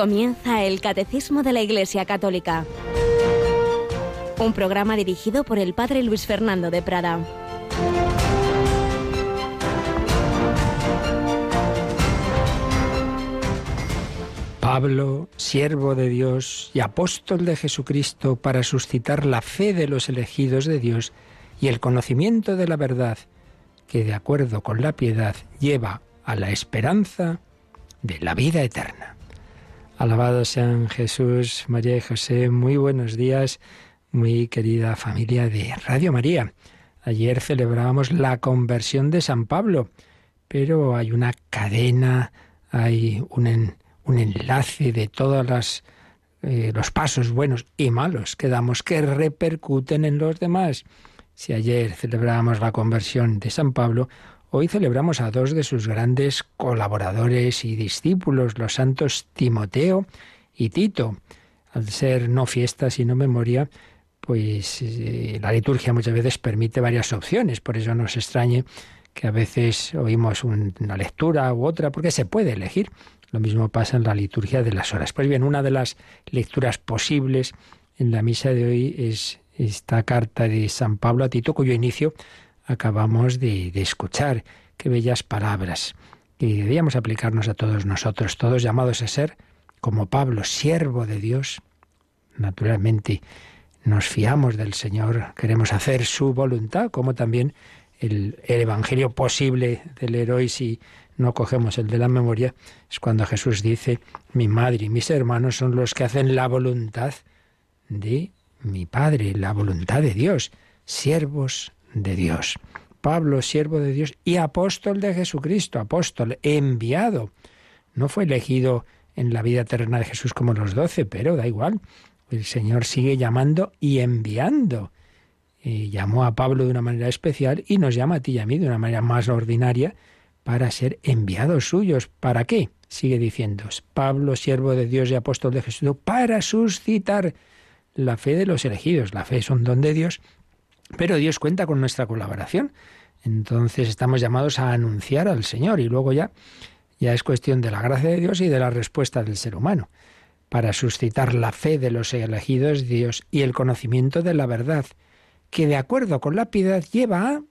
Comienza el Catecismo de la Iglesia Católica. Un programa dirigido por el Padre Luis Fernando de Prada. Pablo, siervo de Dios y apóstol de Jesucristo para suscitar la fe de los elegidos de Dios y el conocimiento de la verdad, que de acuerdo con la piedad lleva a la esperanza de la vida eterna. Alabado sean Jesús, María y José, muy buenos días, muy querida familia de Radio María. Ayer celebrábamos la conversión de San Pablo, pero hay una cadena, hay un, un enlace de todos eh, los pasos buenos y malos que damos que repercuten en los demás. Si ayer celebrábamos la conversión de San Pablo, Hoy celebramos a dos de sus grandes colaboradores y discípulos, los santos Timoteo y Tito. Al ser no fiesta, sino memoria, pues eh, la liturgia muchas veces permite varias opciones, por eso no extrañe que a veces oímos una lectura u otra, porque se puede elegir. Lo mismo pasa en la liturgia de las horas. Pues bien, una de las lecturas posibles en la misa de hoy es esta carta de San Pablo a Tito, cuyo inicio acabamos de, escuchar. Qué bellas palabras. Y debíamos aplicarnos a todos nosotros, todos llamados a ser como Pablo, siervo de Dios. Naturalmente, nos fiamos del Señor, queremos hacer su voluntad, como también el, el, Evangelio posible del héroe, si no cogemos el de la memoria, es cuando Jesús dice, mi madre y mis hermanos son los que hacen la voluntad de mi Padre, la voluntad de Dios, siervos de Dios. Pablo, siervo de Dios y apóstol de Jesucristo, apóstol, enviado. No fue elegido en la vida eterna de Jesús como los doce, pero da igual. El Señor sigue llamando y enviando. Y llamó a Pablo de una manera especial y nos llama a ti y a mí de una manera más ordinaria para ser enviados suyos. ¿Para qué? Sigue diciendo, Pablo, siervo de Dios y apóstol de Jesús, para suscitar la fe de los elegidos. La fe es un don de Dios pero Dios cuenta con nuestra colaboración. Entonces estamos llamados a anunciar al Señor y luego ya, ya es cuestión de la gracia de Dios y de la respuesta del ser humano para suscitar la fe de los elegidos Dios y el conocimiento de la verdad, que de acuerdo con la piedad lleva a...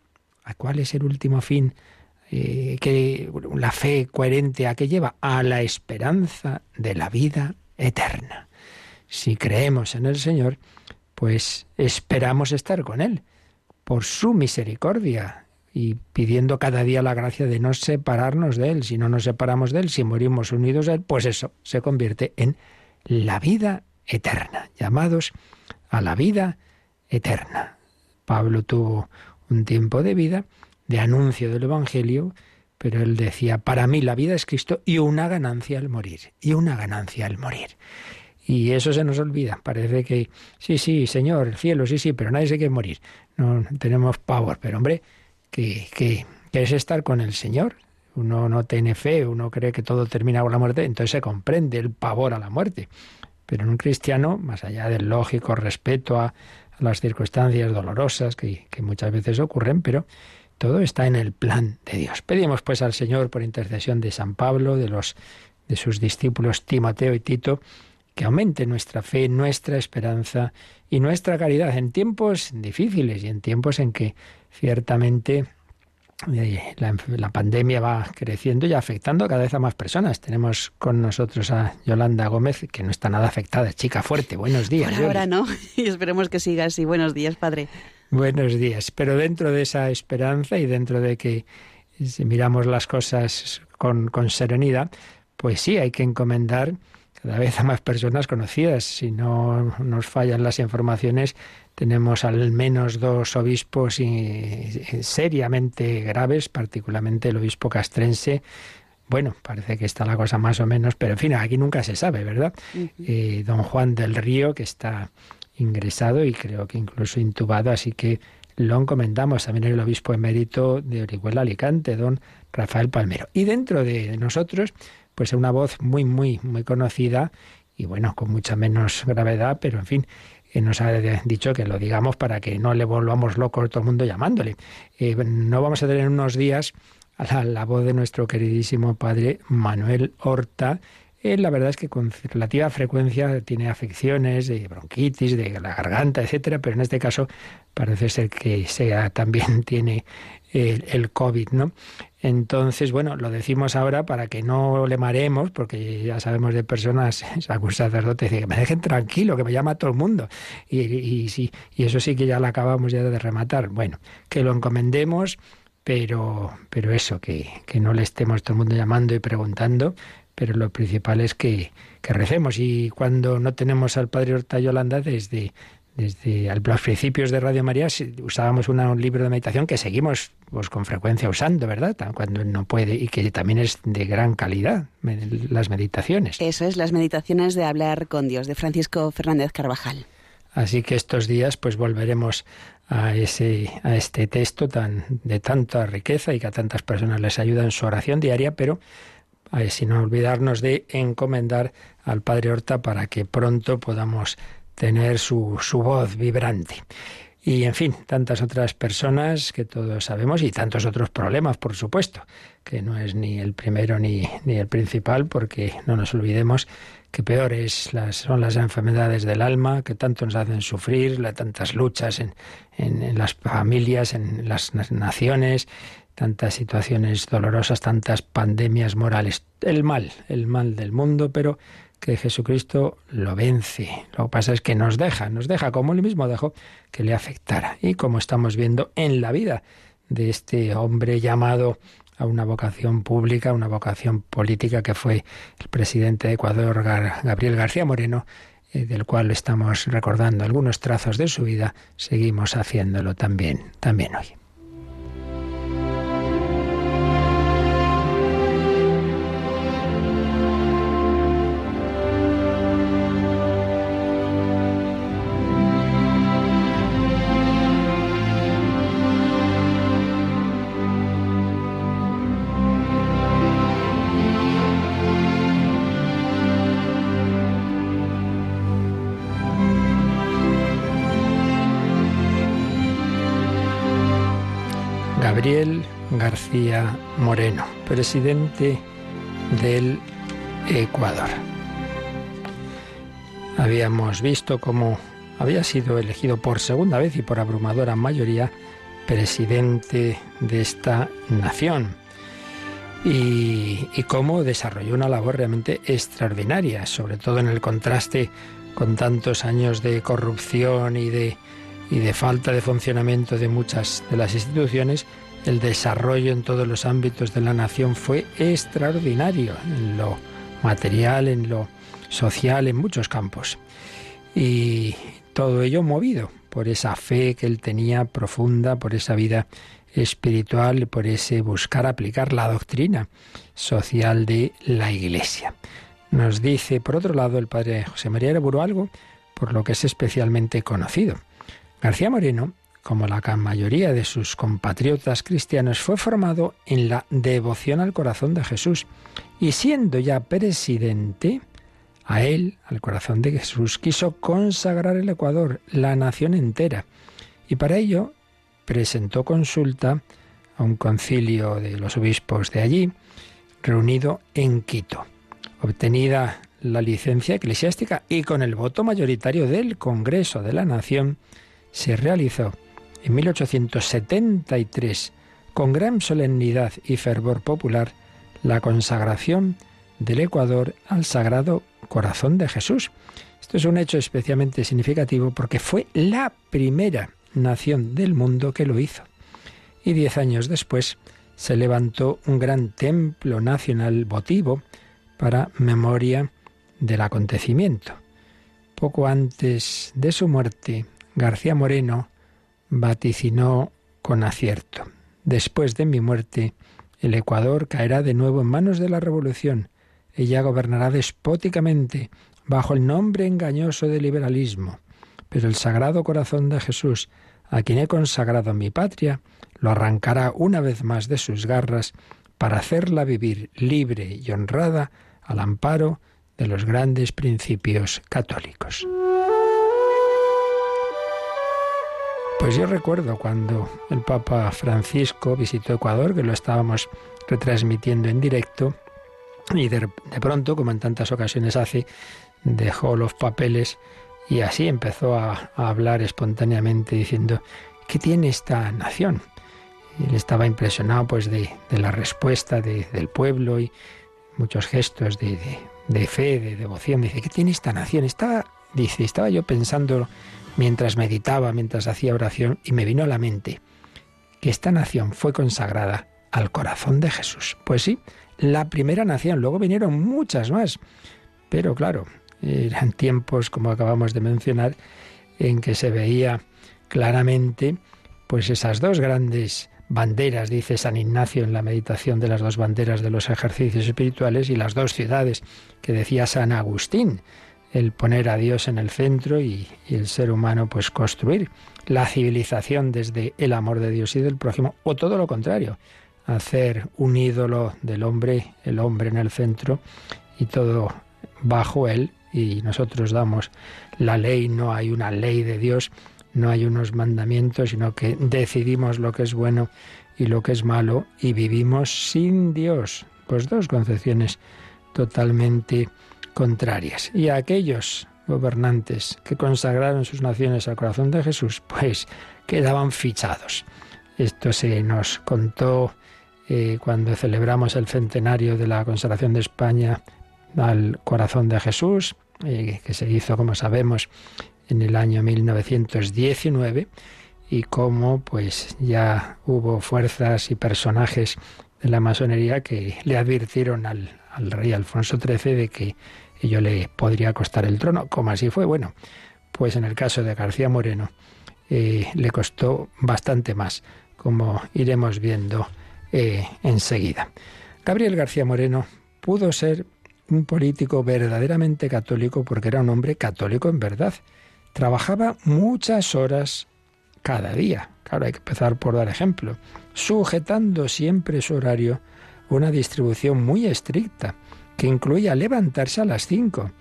¿A cuál es el último fin? Eh, que la fe coherente a que lleva a la esperanza de la vida eterna. Si creemos en el Señor, pues esperamos estar con Él por su misericordia y pidiendo cada día la gracia de no separarnos de Él. Si no nos separamos de Él, si morimos unidos a Él, pues eso se convierte en la vida eterna, llamados a la vida eterna. Pablo tuvo un tiempo de vida, de anuncio del Evangelio, pero él decía, para mí la vida es Cristo y una ganancia al morir, y una ganancia al morir. Y eso se nos olvida. Parece que, sí, sí, Señor, el cielo, sí, sí, pero nadie se quiere morir. No tenemos pavor. Pero hombre, que, que, es estar con el Señor. Uno no tiene fe, uno cree que todo termina con la muerte, entonces se comprende el pavor a la muerte. Pero en un cristiano, más allá del lógico respeto a, las circunstancias dolorosas que, que muchas veces ocurren, pero todo está en el plan de Dios. Pedimos pues al Señor por intercesión de San Pablo, de los de sus discípulos Timoteo y Tito, que aumente nuestra fe, nuestra esperanza y nuestra caridad en tiempos difíciles y en tiempos en que ciertamente eh, la, pandemia va creciendo y afectando cada vez a más personas. Tenemos con nosotros a Yolanda Gómez, que no está nada afectada, chica fuerte. Buenos días. Por ahora no, y esperemos que siga así. Buenos días, padre. Buenos días. Pero dentro de esa esperanza y dentro de que si miramos las cosas con, con serenidad, pues sí, hay que encomendar cada vez a más personas conocidas. Si no nos fallan las informaciones, tenemos al menos dos obispos seriamente graves, particularmente el obispo castrense. Bueno, parece que está la cosa más o menos, pero en fin, aquí nunca se sabe, ¿verdad? Eh, don Juan del Río, que está ingresado y creo que incluso intubado, así que lo encomendamos también el obispo emérito de Orihuela Alicante, don Rafael Palmero. Y dentro de nosotros, pues una voz muy, muy, muy conocida y bueno, con mucha menos gravedad, pero en fin, que nos ha dicho que lo digamos para que no le volvamos locos todo el mundo llamándole. Eh, no vamos a tener unos días a la, voz de nuestro queridísimo padre Manuel Horta Él la verdad es que con relativa frecuencia tiene afecciones de bronquitis, de la garganta, etcétera, pero en este caso parece ser que sea también tiene el, COVID, ¿no? Entonces, bueno, lo decimos ahora para que no le maremos, porque ya sabemos de personas, algún sacerdote dice que me dejen tranquilo, que me llama todo el mundo. Y, y, sí, y eso sí que ya lo acabamos ya de rematar. Bueno, que lo encomendemos, pero, pero eso, que, que no le estemos todo el mundo llamando y preguntando, pero lo principal es que, que recemos. Y cuando no tenemos al Padre Horta Yolanda, desde desde los principios de Radio María usábamos un libro de meditación que seguimos pues, con frecuencia usando, ¿verdad? Cuando no puede y que también es de gran calidad, las meditaciones. Eso es, las meditaciones de hablar con Dios, de Francisco Fernández Carvajal. Así que estos días pues volveremos a ese a este texto tan de tanta riqueza y que a tantas personas les ayuda en su oración diaria, pero sin olvidarnos de encomendar al Padre Horta para que pronto podamos tener su, su voz vibrante. Y en fin, tantas otras personas que todos sabemos y tantos otros problemas, por supuesto, que no es ni el primero ni, ni el principal, porque no nos olvidemos que peores las, son las enfermedades del alma, que tanto nos hacen sufrir, la, tantas luchas en, en, en las familias, en las naciones, tantas situaciones dolorosas, tantas pandemias morales. El mal, el mal del mundo, pero que Jesucristo lo vence. Lo que pasa es que nos deja, nos deja como él mismo dejó que le afectara. Y como estamos viendo en la vida de este hombre llamado a una vocación pública, una vocación política que fue el presidente de Ecuador, Gabriel García Moreno, eh, del cual estamos recordando algunos trazos de su vida, seguimos haciéndolo también, también hoy. Gabriel García Moreno, presidente del Ecuador. Habíamos visto cómo había sido elegido por segunda vez y por abrumadora mayoría presidente de esta nación y, cómo desarrolló una labor realmente extraordinaria, sobre todo en el contraste con tantos años de corrupción y de falta de funcionamiento de muchas de las instituciones, el desarrollo en todos los ámbitos de la nación fue extraordinario, en lo material, en lo social, en muchos campos. Y todo ello movido por esa fe que él tenía profunda, por esa vida espiritual, por ese buscar aplicar la doctrina social de la Iglesia. Nos dice, por otro lado, el padre José María Ereburo algo por lo que es especialmente conocido. García Moreno como la mayoría de sus compatriotas cristianos, fue formado en la devoción al corazón de Jesús y siendo ya presidente, a él, al corazón de Jesús, quiso consagrar el Ecuador, la nación entera, y para ello presentó consulta a un concilio de los obispos de allí, reunido en Quito. Obtenida la licencia eclesiástica y con el voto mayoritario del Congreso de la Nación, se realizó en 1873, con gran solemnidad y fervor popular, la consagración del Ecuador al Sagrado Corazón de Jesús. Esto es un hecho especialmente significativo porque fue la primera nación del mundo que lo hizo. Y diez años después se levantó un gran templo nacional votivo para memoria del acontecimiento. Poco antes de su muerte, García Moreno vaticinó con acierto. Después de mi muerte, el Ecuador caerá de nuevo en manos de la revolución. Ella gobernará despóticamente bajo el nombre engañoso de liberalismo. Pero el Sagrado Corazón de Jesús, a quien he consagrado mi patria, lo arrancará una vez más de sus garras para hacerla vivir libre y honrada al amparo de los grandes principios católicos. Pues yo recuerdo cuando el Papa Francisco visitó Ecuador, que lo estábamos retransmitiendo en directo, Y de, pronto, como en tantas ocasiones hace, dejó los papeles y así empezó a, hablar espontáneamente diciendo, ¿qué tiene esta nación? él estaba impresionado pues de, la respuesta del pueblo y muchos gestos de, de, fe, de devoción. Dice, ¿qué tiene esta nación? Estaba, dice, estaba yo pensando mientras meditaba, mientras hacía oración, y me vino a la mente que esta nación fue consagrada al corazón de Jesús. Pues sí, la primera nación, luego vinieron muchas más, pero claro, eran tiempos, como acabamos de mencionar, en que se veía claramente pues esas dos grandes banderas, dice San Ignacio en la meditación de las dos banderas de los ejercicios espirituales y las dos ciudades que decía San Agustín, el poner a Dios en el centro y, el ser humano pues construir la civilización desde el amor de Dios y del prójimo o todo lo contrario, hacer un ídolo del hombre, el hombre en el centro y todo bajo él y nosotros damos la ley, no hay una ley de Dios, no hay unos mandamientos, sino que decidimos lo que es bueno y lo que es malo y vivimos sin Dios. Pues dos concepciones totalmente contrarias. Y aquellos gobernantes que consagraron sus naciones al corazón de Jesús, pues quedaban fichados. Esto se nos contó eh, cuando celebramos el centenario de la consagración de España al corazón de Jesús, eh, que se hizo, como sabemos, en el año 1919 y cómo pues ya hubo fuerzas y personajes de la masonería que le advirtieron al, rey Alfonso XIII de que ello le podría costar el trono, como así fue. Bueno, pues en el caso de García Moreno eh, le costó bastante más, como iremos viendo eh, enseguida. Gabriel García Moreno pudo ser un político verdaderamente católico porque era un hombre católico en verdad. Trabajaba muchas horas cada día. Claro, hay que empezar por dar ejemplo. Sujetando siempre su horario una distribución muy estricta, que incluía levantarse a las 5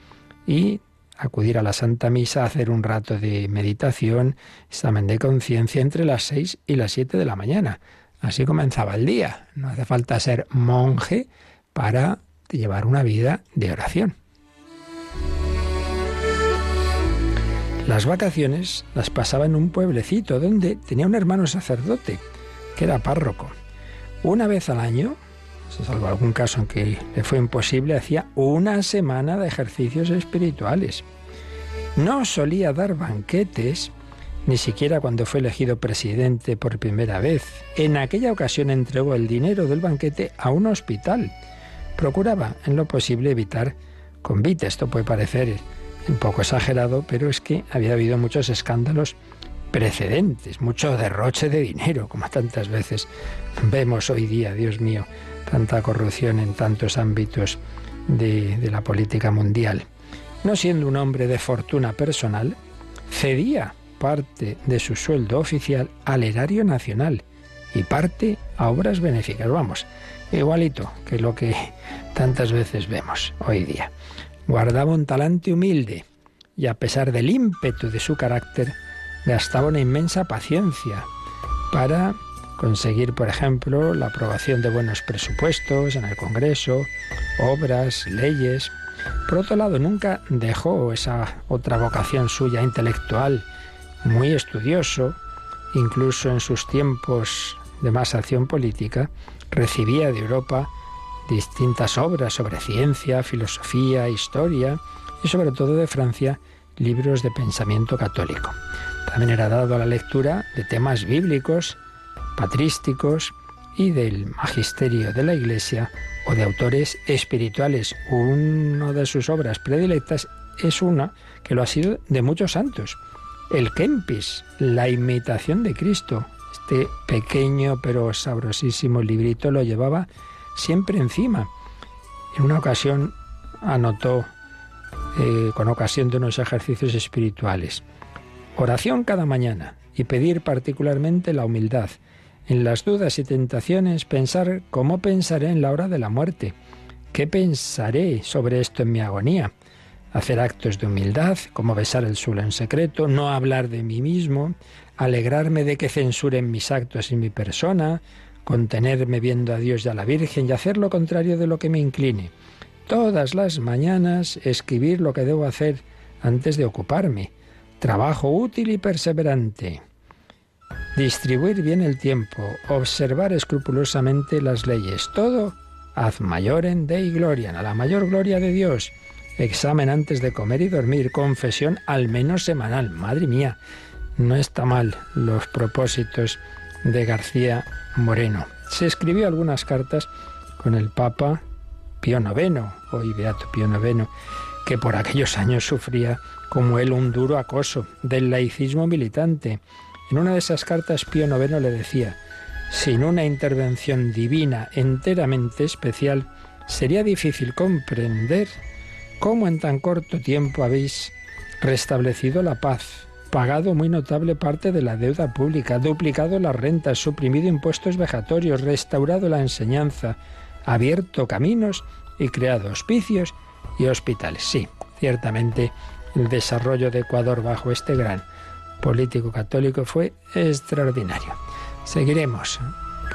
y acudir a la Santa Misa, hacer un rato de meditación, examen de conciencia entre las 6 y las 7 de la mañana. Así comenzaba el día. No hace falta ser monje para llevar una vida de oración. Las vacaciones las pasaba en un pueblecito donde tenía un hermano sacerdote, que era párroco. Una vez al año, salvo algún caso en que le fue imposible, hacía una semana de ejercicios espirituales. No solía dar banquetes, ni siquiera cuando fue elegido presidente por primera vez. En aquella ocasión entregó el dinero del banquete a un hospital. Procuraba, en lo posible, evitar convites. Esto puede parecer un poco exagerado, pero es que había habido muchos escándalos precedentes, mucho derroche de dinero, como tantas veces vemos hoy día, Dios mío, tanta corrupción en tantos ámbitos de, de la política mundial. No siendo un hombre de fortuna personal, cedía parte de su sueldo oficial al erario nacional y parte a obras benéficas. Vamos, igualito que lo que tantas veces vemos hoy día. Guardaba un talante humilde y a pesar del ímpetu de su carácter, gastaba una inmensa paciencia para conseguir, por ejemplo, la aprobación de buenos presupuestos en el Congreso, obras, leyes. Por otro lado, nunca dejó esa otra vocación suya intelectual, muy estudioso, incluso en sus tiempos de más acción política, recibía de Europa distintas obras sobre ciencia, filosofía, historia y sobre todo de Francia libros de pensamiento católico. También era dado a la lectura de temas bíblicos, patrísticos y del magisterio de la Iglesia o de autores espirituales. Una de sus obras predilectas es una que lo ha sido de muchos santos. El Kempis, la imitación de Cristo. Este pequeño pero sabrosísimo librito lo llevaba siempre encima. En una ocasión anotó, eh, con ocasión de unos ejercicios espirituales, oración cada mañana y pedir particularmente la humildad. En las dudas y tentaciones pensar cómo pensaré en la hora de la muerte. ¿Qué pensaré sobre esto en mi agonía? Hacer actos de humildad, como besar el suelo en secreto, no hablar de mí mismo, alegrarme de que censuren mis actos y mi persona, contenerme viendo a Dios y a la Virgen y hacer lo contrario de lo que me incline, todas las mañanas escribir lo que debo hacer antes de ocuparme. Trabajo útil y perseverante. Distribuir bien el tiempo, observar escrupulosamente las leyes, todo ad en Dei gloria, a la mayor gloria de Dios. Examen antes de comer y dormir, confesión al menos semanal. Madre mía, no está mal los propósitos de García Moreno. Se escribió algunas cartas con el Papa Pío IX, hoy Beato Pío IX, que por aquellos años sufría como él un duro acoso del laicismo militante. En una de esas cartas Pío IX le decía, sin una intervención divina enteramente especial, sería difícil comprender cómo en tan corto tiempo habéis restablecido la paz, pagado muy notable parte de la deuda pública, duplicado las rentas, suprimido impuestos vejatorios, restaurado la enseñanza, abierto caminos y creado hospicios y hospitales. Sí, ciertamente el desarrollo de Ecuador bajo este gran político católico fue extraordinario. Seguiremos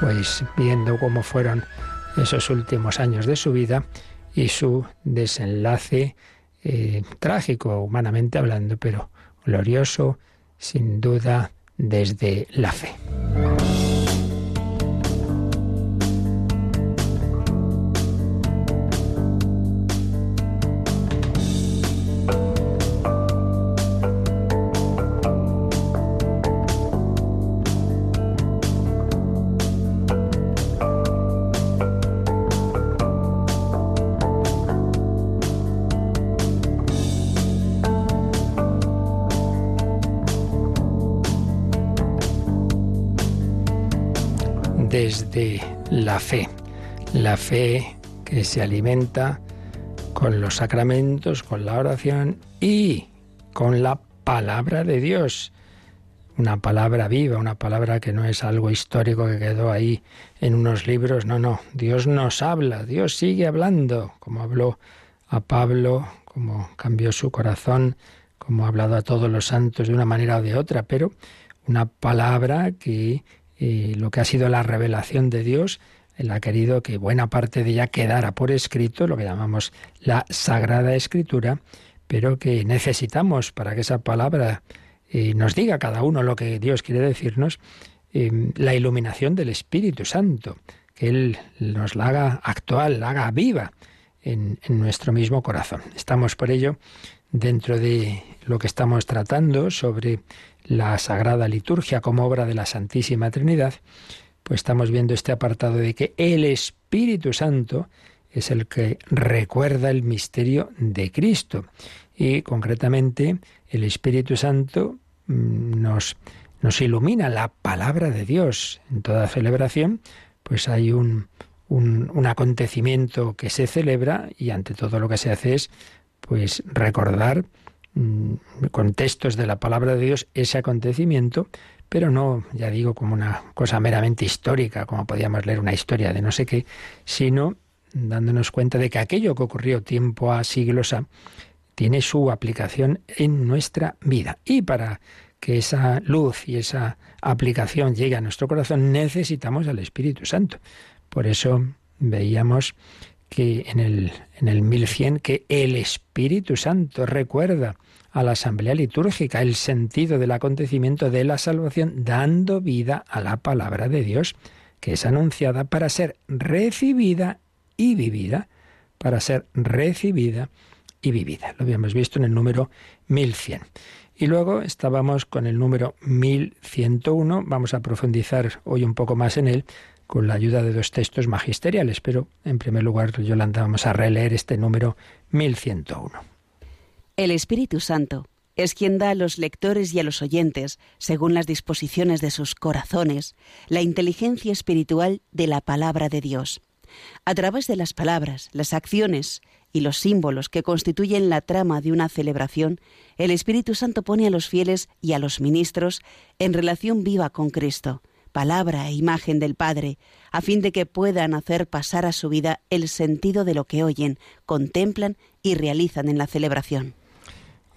pues viendo cómo fueron esos últimos años de su vida y su desenlace eh, trágico, humanamente hablando, pero glorioso, sin duda, desde la fe. La fe. La fe que se alimenta con los sacramentos, con la oración y con la palabra de Dios. Una palabra viva, una palabra que no es algo histórico que quedó ahí en unos libros. No, no. Dios nos habla, Dios sigue hablando, como habló a Pablo, como cambió su corazón, como ha hablado a todos los santos de una manera o de otra, pero una palabra que lo que ha sido la revelación de Dios, Él ha querido que buena parte de ella quedara por escrito, lo que llamamos la Sagrada Escritura, pero que necesitamos para que esa palabra eh, nos diga cada uno lo que Dios quiere decirnos, eh, la iluminación del Espíritu Santo, que Él nos la haga actual, la haga viva en nuestro mismo corazón. Estamos por ello dentro de lo que estamos tratando sobre la Sagrada Liturgia como obra de la Santísima Trinidad, pues estamos viendo este apartado de que el Espíritu Santo es el que recuerda el misterio de Cristo. Y concretamente el Espíritu Santo mm, nos, nos ilumina la palabra de Dios. En toda celebración, pues hay un, un, acontecimiento que se celebra y ante todo lo que se hace es pues recordar Mm, contextos de la palabra de Dios ese acontecimiento, pero no, ya digo, como una cosa meramente histórica, como podíamos leer una historia de no sé qué, sino dándonos cuenta de que aquello que ocurrió tiempo a siglos a tiene su aplicación en nuestra vida. Y para que esa luz y esa aplicación llegue a nuestro corazón, necesitamos al Espíritu Santo. Por eso veíamos que en el, en el 1100 que el Espíritu Santo recuerda a la asamblea litúrgica el sentido del acontecimiento de la salvación, dando vida a la palabra de Dios, que es anunciada para ser recibida y vivida, para ser recibida y vivida. Lo habíamos visto en el número 1100. Y luego estábamos con el número 1101, vamos a profundizar hoy un poco más en él, con la ayuda de dos textos magisteriales, pero en primer lugar, Yolanda, vamos a releer este número 1101. El Espíritu Santo es quien da a los lectores y a los oyentes, según las disposiciones de sus corazones, la inteligencia espiritual de la palabra de Dios. A través de las palabras, las acciones y los símbolos que constituyen la trama de una celebración, el Espíritu Santo pone a los fieles y a los ministros en relación viva con Cristo, palabra e imagen del Padre, a fin de que puedan hacer pasar a su vida el sentido de lo que oyen, contemplan y realizan en la celebración.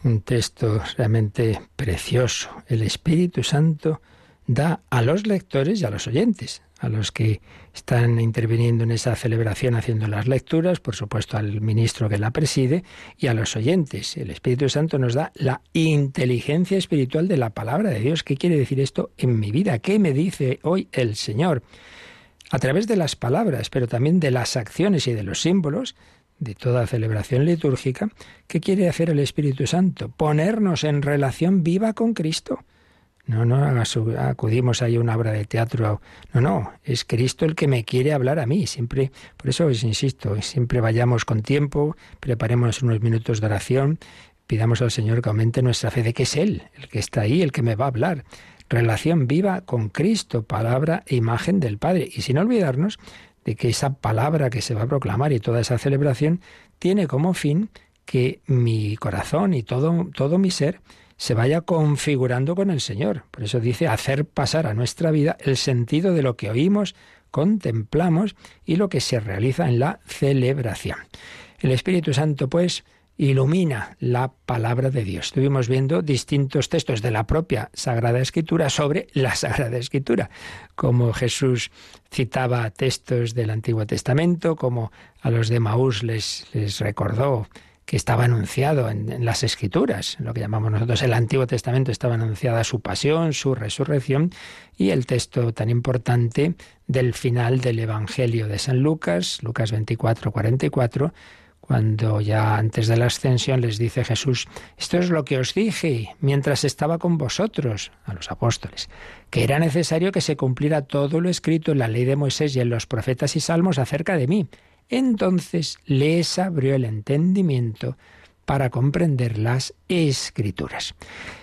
Un texto realmente precioso. El Espíritu Santo da a los lectores y a los oyentes, a los que están interviniendo en esa celebración haciendo las lecturas, por supuesto al ministro que la preside y a los oyentes. El Espíritu Santo nos da la inteligencia espiritual de la palabra de Dios. ¿Qué quiere decir esto en mi vida? ¿Qué me dice hoy el Señor? A través de las palabras, pero también de las acciones y de los símbolos, de toda celebración litúrgica, ¿qué quiere hacer el Espíritu Santo? Ponernos en relación viva con Cristo. No, no acudimos a una obra de teatro. No, no, es Cristo el que me quiere hablar a mí. Siempre, por eso os insisto, siempre vayamos con tiempo, preparemos unos minutos de oración, pidamos al Señor que aumente nuestra fe de que es Él, el que está ahí, el que me va a hablar. Relación viva con Cristo, palabra e imagen del Padre. Y sin olvidarnos de que esa palabra que se va a proclamar y toda esa celebración tiene como fin que mi corazón y todo, todo mi ser se vaya configurando con el Señor. Por eso dice hacer pasar a nuestra vida el sentido de lo que oímos, contemplamos y lo que se realiza en la celebración. El Espíritu Santo, pues, ilumina la palabra de Dios. Estuvimos viendo distintos textos de la propia Sagrada Escritura sobre la Sagrada Escritura, como Jesús citaba textos del Antiguo Testamento, como a los de Maús les, recordó que estaba anunciado en, las Escrituras, lo que llamamos nosotros el Antiguo Testamento, estaba anunciada su pasión, su resurrección y el texto tan importante del final del Evangelio de San Lucas, Lucas 24, 44, cuando ya antes de la ascensión les dice Jesús, esto es lo que os dije mientras estaba con vosotros, a los apóstoles, que era necesario que se cumpliera todo lo escrito en la ley de Moisés y en los profetas y salmos acerca de mí. Entonces les abrió el entendimiento para comprender las escrituras.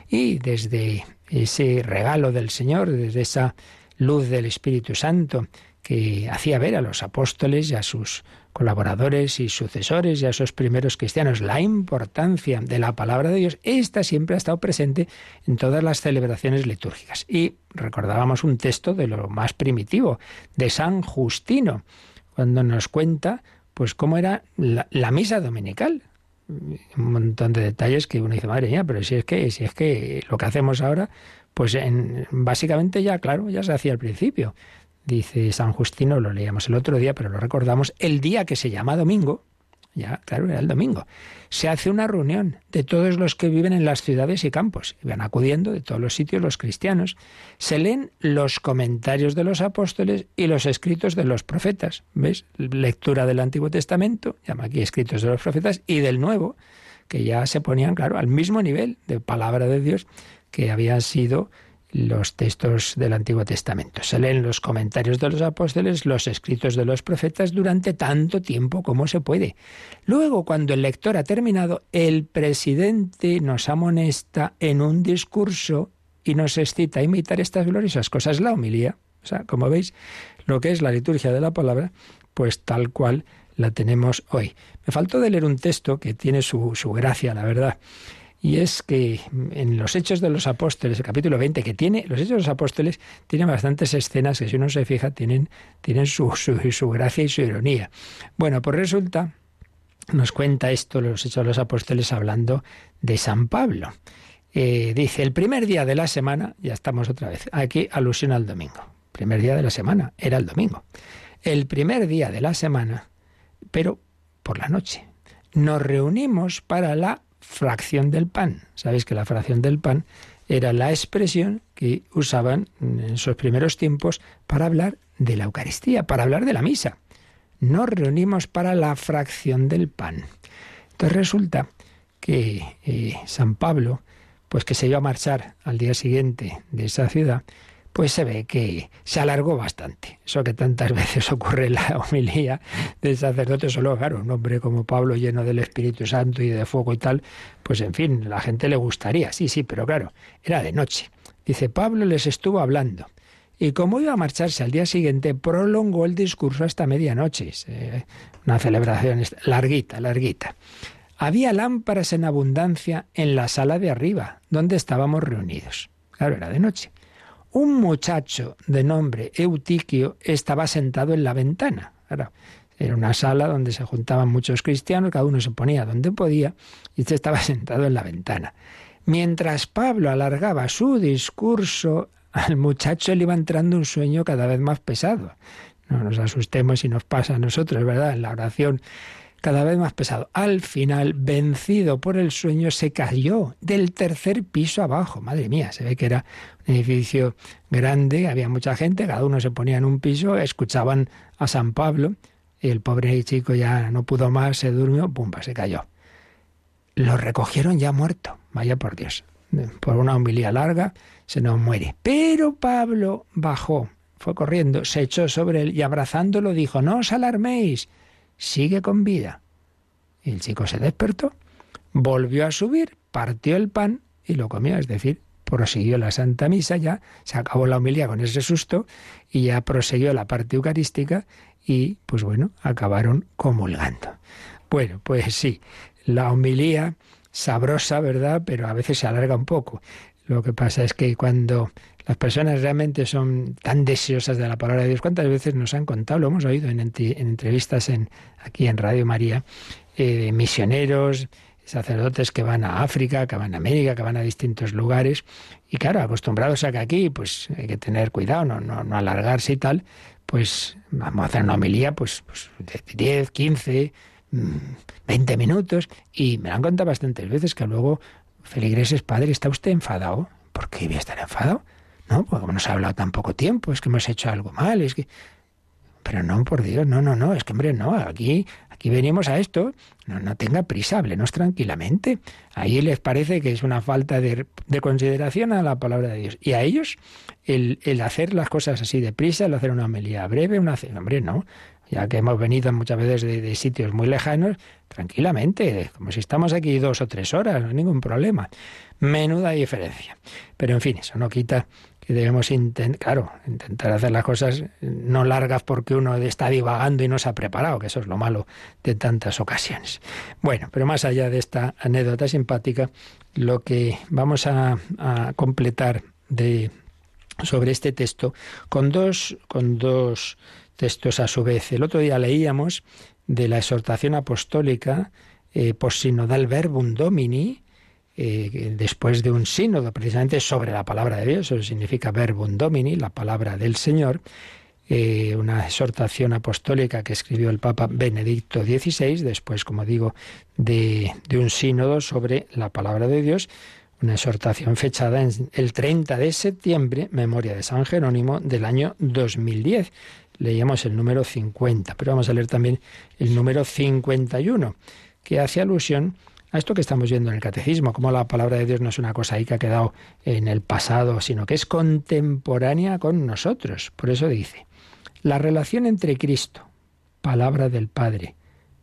Y desde ese regalo del Señor, desde esa luz del Espíritu Santo que hacía ver a los apóstoles y a sus colaboradores y sucesores y a esos primeros cristianos la importancia de la palabra de Dios, esta siempre ha estado presente en todas las celebraciones litúrgicas. Y recordábamos un texto de lo más primitivo, de San Justino, cuando nos cuenta pues cómo era la, misa dominical. Un montón de detalles que uno dice, madre mía, pero si es que, si es que lo que hacemos ahora, pues en, básicamente ya, claro, ya se hacía al principio. Dice San Justino, lo leíamos el otro día, pero lo recordamos, el día que se llama domingo, ya, claro, era el domingo. Se hace una reunión de todos los que viven en las ciudades y campos. Y van acudiendo de todos los sitios los cristianos. Se leen los comentarios de los apóstoles y los escritos de los profetas. ¿Ves? Lectura del Antiguo Testamento, llama aquí escritos de los profetas, y del Nuevo, que ya se ponían, claro, al mismo nivel de palabra de Dios que había sido los textos del Antiguo Testamento. Se leen los comentarios de los apóstoles, los escritos de los profetas durante tanto tiempo como se puede. Luego, cuando el lector ha terminado, el presidente nos amonesta en un discurso y nos excita a imitar estas gloriosas cosas, la homilía. O sea, como veis, lo que es la liturgia de la palabra, pues tal cual la tenemos hoy. Me faltó de leer un texto que tiene su, su gracia, la verdad y es que en los Hechos de los Apóstoles, el capítulo 20, que tiene, los Hechos de los Apóstoles tienen bastantes escenas que si uno se fija tienen, tienen su, su, gracia y su ironía. Bueno, pues resulta, nos cuenta esto los Hechos de los Apóstoles hablando de San Pablo. Eh, dice, el primer día de la semana, ya estamos otra vez, aquí alusión al domingo. Primer día de la semana, era el domingo. El primer día de la semana, pero por la noche, nos reunimos para la fracción del pan. Sabéis que la fracción del pan era la expresión que usaban en sus primeros tiempos para hablar de la Eucaristía, para hablar de la misa. Nos reunimos para la fracción del pan. Entonces resulta que eh, San Pablo, pues que se iba a marchar al día siguiente de esa ciudad, pues se ve que se alargó bastante. Eso que tantas veces ocurre la homilía del sacerdote, solo, claro, un hombre como Pablo lleno del Espíritu Santo y de fuego y tal, pues en fin, la gente le gustaría, sí, sí, pero claro, era de noche. Dice, Pablo les estuvo hablando. Y como iba a marcharse al día siguiente, prolongó el discurso hasta medianoche. Una celebración larguita, larguita. Había lámparas en abundancia en la sala de arriba, donde estábamos reunidos. Claro, era de noche. Un muchacho de nombre Eutiquio estaba sentado en la ventana. era una sala donde se juntaban muchos cristianos, cada uno se ponía donde podía, y este estaba sentado en la ventana. Mientras Pablo alargaba su discurso, al muchacho le iba entrando un sueño cada vez más pesado. No nos asustemos si nos pasa a nosotros, ¿verdad? En la oración cada vez más pesado. Al final, vencido por el sueño, se cayó del tercer piso abajo. Madre mía, se ve que era un edificio grande, había mucha gente, cada uno se ponía en un piso, escuchaban a San Pablo y el pobre chico ya no pudo más, se durmió, pumba, se cayó. Lo recogieron ya muerto, vaya por Dios. Por una humilía larga se nos muere. Pero Pablo bajó, fue corriendo, se echó sobre él y abrazándolo dijo, no os alarméis sigue con vida. Y el chico se despertó, volvió a subir, partió el pan y lo comió, es decir, prosiguió la Santa Misa ya, se acabó la homilía con ese susto y ya prosiguió la parte eucarística y, pues bueno, acabaron comulgando. Bueno, pues sí, la homilía sabrosa, ¿verdad? Pero a veces se alarga un poco. Lo que pasa es que cuando las personas realmente son tan deseosas de la palabra de Dios. ¿Cuántas veces nos han contado? Lo hemos oído en, entrevistas en, aquí en Radio María, eh, misioneros, sacerdotes que van a África, que van a América, que van a distintos lugares. Y claro, acostumbrados a que aquí pues hay que tener cuidado, no, no, no alargarse y tal, pues vamos a hacer una homilía pues, pues de 10, 15, 20 minutos. Y me han contado bastantes veces que luego, feligreses, padre, ¿está usted enfadado? ¿Por qué voy a estar enfadado? No, porque ha hablado tan poco tiempo, es que hemos hecho algo mal, es que... Pero no, por Dios, no, no, no, es que hombre, no, aquí, aquí venimos a esto, no, no tenga prisa, háblenos tranquilamente. Ahí les parece que es una falta de, consideración a la palabra de Dios. Y a ellos, el, el hacer las cosas así de prisa, el hacer una homelía breve, una hombre, no, ya que hemos venido muchas veces de, de, sitios muy lejanos, tranquilamente, como si estamos aquí dos o tres horas, no hay ningún problema. Menuda diferencia. Pero en fin, eso no quita que debemos intentar, claro, intentar hacer las cosas no largas porque uno está divagando y no se ha preparado, que eso es lo malo de tantas ocasiones. Bueno, pero más allá de esta anécdota simpática, lo que vamos a, completar de sobre este texto con dos, con dos textos a su vez. El otro día leíamos de la exhortación apostólica eh, por sinodal verbum domini, eh, después de un sínodo precisamente sobre la palabra de Dios, eso significa verbum domini, la palabra del Señor, eh, una exhortación apostólica que escribió el Papa Benedicto XVI, después, como digo, de, un sínodo sobre la palabra de Dios, una exhortación fechada en el 30 de septiembre, memoria de San Jerónimo, del año 2010. Leíamos el número 50, pero vamos a leer también el número 51, que hace alusión esto que estamos viendo en el catecismo, como la palabra de Dios no es una cosa ahí que ha quedado en el pasado, sino que es contemporánea con nosotros. Por eso dice, la relación entre Cristo, palabra del Padre,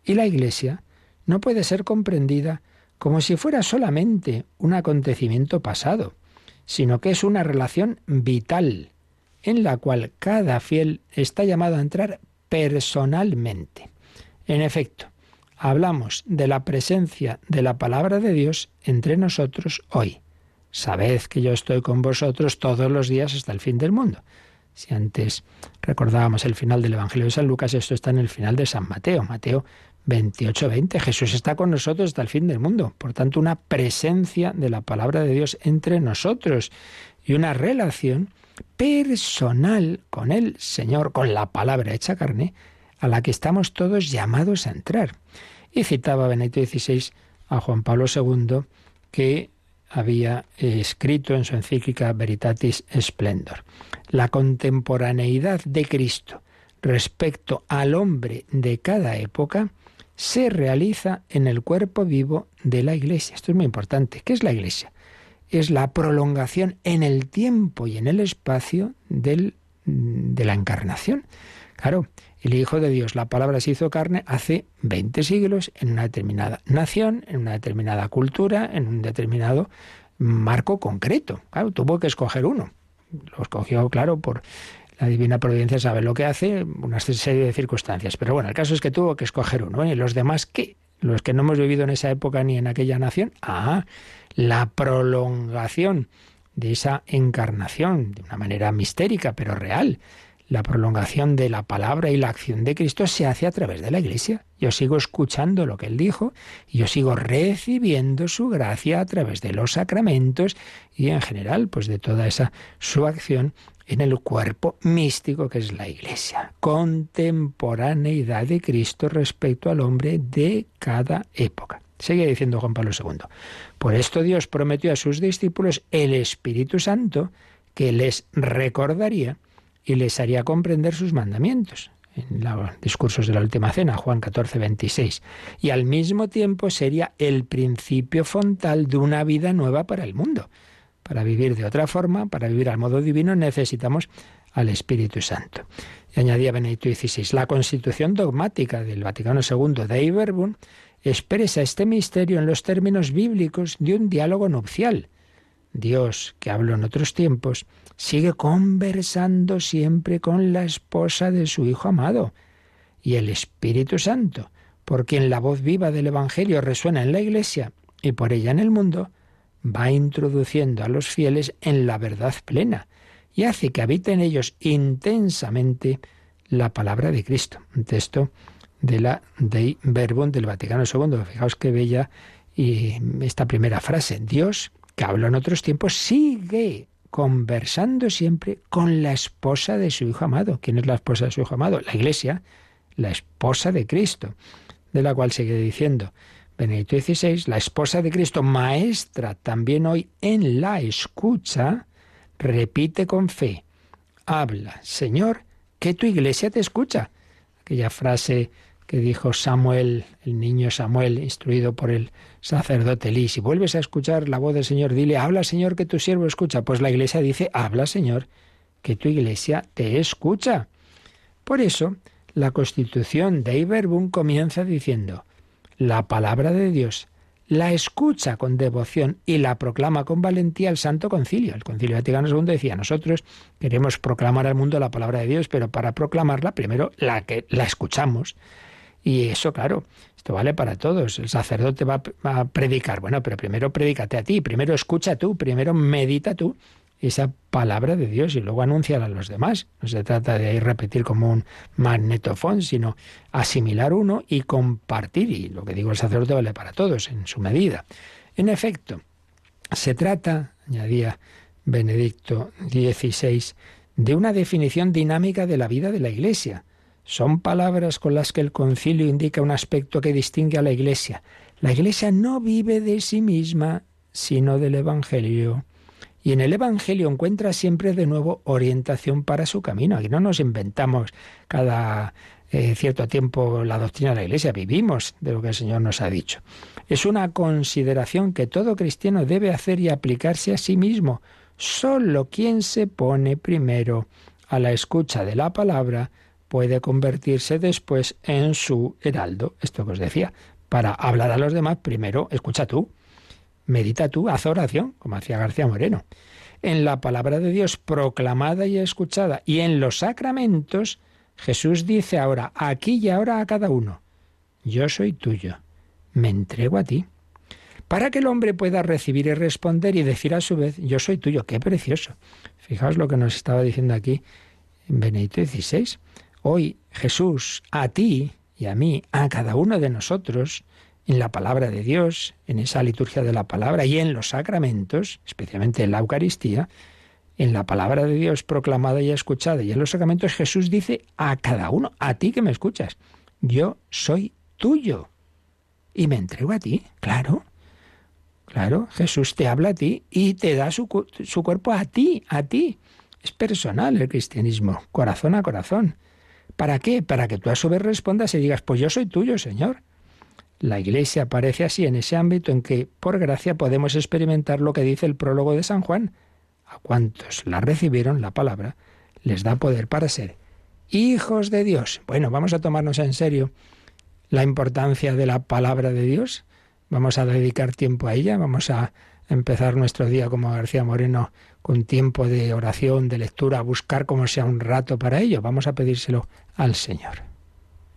y la Iglesia no puede ser comprendida como si fuera solamente un acontecimiento pasado, sino que es una relación vital en la cual cada fiel está llamado a entrar personalmente. En efecto, hablamos de la presencia de la palabra de Dios entre nosotros hoy. Sabed que yo estoy con vosotros todos los días hasta el fin del mundo. Si antes recordábamos el final del Evangelio de San Lucas, esto está en el final de San Mateo, Mateo 28, 20. Jesús está con nosotros hasta el fin del mundo. Por tanto, una presencia de la palabra de Dios entre nosotros y una relación personal con el Señor, con la palabra hecha carne, a la que estamos todos llamados a entrar. Y citaba Benedicto XVI a Juan Pablo II que había escrito en su encíclica Veritatis Splendor. La contemporaneidad de Cristo respecto al hombre de cada época se realiza en el cuerpo vivo de la Iglesia. Esto es muy importante. ¿Qué es la Iglesia? Es la prolongación en el tiempo y en el espacio del, de la encarnación. Claro, el Hijo de Dios, la palabra se hizo carne hace 20 siglos en una determinada nación, en una determinada cultura, en un determinado marco concreto. Claro, tuvo que escoger uno. Lo escogió, claro, por la divina providencia sabe lo que hace, una serie de circunstancias. Pero bueno, el caso es que tuvo que escoger uno. ¿Y los demás qué? Los que no hemos vivido en esa época ni en aquella nación. Ah, la prolongación de esa encarnación, de una manera mistérica, pero real la prolongación de la palabra y la acción de Cristo se hace a través de la Iglesia. Yo sigo escuchando lo que Él dijo y yo sigo recibiendo su gracia a través de los sacramentos y en general, pues de toda esa su acción en el cuerpo místico que es la Iglesia. Contemporaneidad de Cristo respecto al hombre de cada época. Sigue diciendo Juan Pablo II. Por esto Dios prometió a sus discípulos el Espíritu Santo que les recordaría y les haría comprender sus mandamientos. En los discursos de la última cena, Juan 14, 26. Y al mismo tiempo sería el principio fontal de una vida nueva para el mundo. Para vivir de otra forma, para vivir al modo divino, necesitamos al Espíritu Santo. Y añadía Benedicto XVI, la constitución dogmática del Vaticano II de Iberbun expresa este misterio en los términos bíblicos de un diálogo nupcial. Dios, que habló en otros tiempos, sigue conversando siempre con la esposa de su Hijo amado. Y el Espíritu Santo, por quien la voz viva del Evangelio resuena en la Iglesia y por ella en el mundo, va introduciendo a los fieles en la verdad plena y hace que habite en ellos intensamente la palabra de Cristo. Un texto de la Dei Verbum del Vaticano II. Fijaos qué bella y esta primera frase. Dios, que habló en otros tiempos, sigue conversando siempre con la esposa de su Hijo amado. ¿Quién es la esposa de su Hijo amado? La Iglesia, la esposa de Cristo, de la cual sigue diciendo Benedicto XVI, la esposa de Cristo, maestra también hoy en la escucha, repite con fe, habla, Señor, que tu Iglesia te escucha. Aquella frase que dijo Samuel, el niño Samuel, instruido por el sacerdote Elí. Si vuelves a escuchar la voz del Señor, dile, habla Señor, que tu siervo escucha. Pues la iglesia dice, habla Señor, que tu iglesia te escucha. Por eso, la constitución de Iberbun comienza diciendo, la palabra de Dios la escucha con devoción y la proclama con valentía el Santo Concilio. El Concilio Vaticano II decía, nosotros queremos proclamar al mundo la palabra de Dios, pero para proclamarla primero la que la escuchamos. Y eso, claro, esto vale para todos. El sacerdote va a predicar. Bueno, pero primero predícate a ti, primero escucha tú, primero medita tú esa palabra de Dios y luego anunciar a los demás. No se trata de repetir como un magnetofón, sino asimilar uno y compartir. Y lo que digo el sacerdote vale para todos, en su medida. En efecto, se trata, añadía Benedicto XVI, de una definición dinámica de la vida de la Iglesia son palabras con las que el concilio indica un aspecto que distingue a la Iglesia. La Iglesia no vive de sí misma, sino del Evangelio. Y en el Evangelio encuentra siempre de nuevo orientación para su camino. Aquí no nos inventamos cada eh, cierto tiempo la doctrina de la Iglesia, vivimos de lo que el Señor nos ha dicho. Es una consideración que todo cristiano debe hacer y aplicarse a sí mismo. Solo quien se pone primero a la escucha de la palabra puede convertirse después en su heraldo. Esto que os decía. Para hablar a los demás, primero escucha tú, medita tú, haz oración, como hacía García Moreno. En la palabra de Dios proclamada y escuchada y en los sacramentos, Jesús dice ahora, aquí y ahora a cada uno, yo soy tuyo, me entrego a ti. Para que el hombre pueda recibir y responder y decir a su vez, yo soy tuyo, qué precioso. Fijaos lo que nos estaba diciendo aquí en Benedicto XVI. Hoy Jesús, a ti y a mí, a cada uno de nosotros, en la palabra de Dios, en esa liturgia de la palabra y en los sacramentos, especialmente en la Eucaristía, en la palabra de Dios proclamada y escuchada y en los sacramentos, Jesús dice a cada uno, a ti que me escuchas, yo soy tuyo y me entrego a ti, claro. Claro, Jesús te habla a ti y te da su, su cuerpo a ti, a ti. Es personal el cristianismo, corazón a corazón. ¿Para qué? Para que tú a su vez respondas y digas, pues yo soy tuyo, Señor. La Iglesia aparece así en ese ámbito en que, por gracia, podemos experimentar lo que dice el prólogo de San Juan. A cuantos la recibieron, la palabra, les da poder para ser hijos de Dios. Bueno, vamos a tomarnos en serio la importancia de la palabra de Dios. Vamos a dedicar tiempo a ella, vamos a empezar nuestro día como García Moreno con tiempo de oración, de lectura, buscar como sea un rato para ello. Vamos a pedírselo al Señor.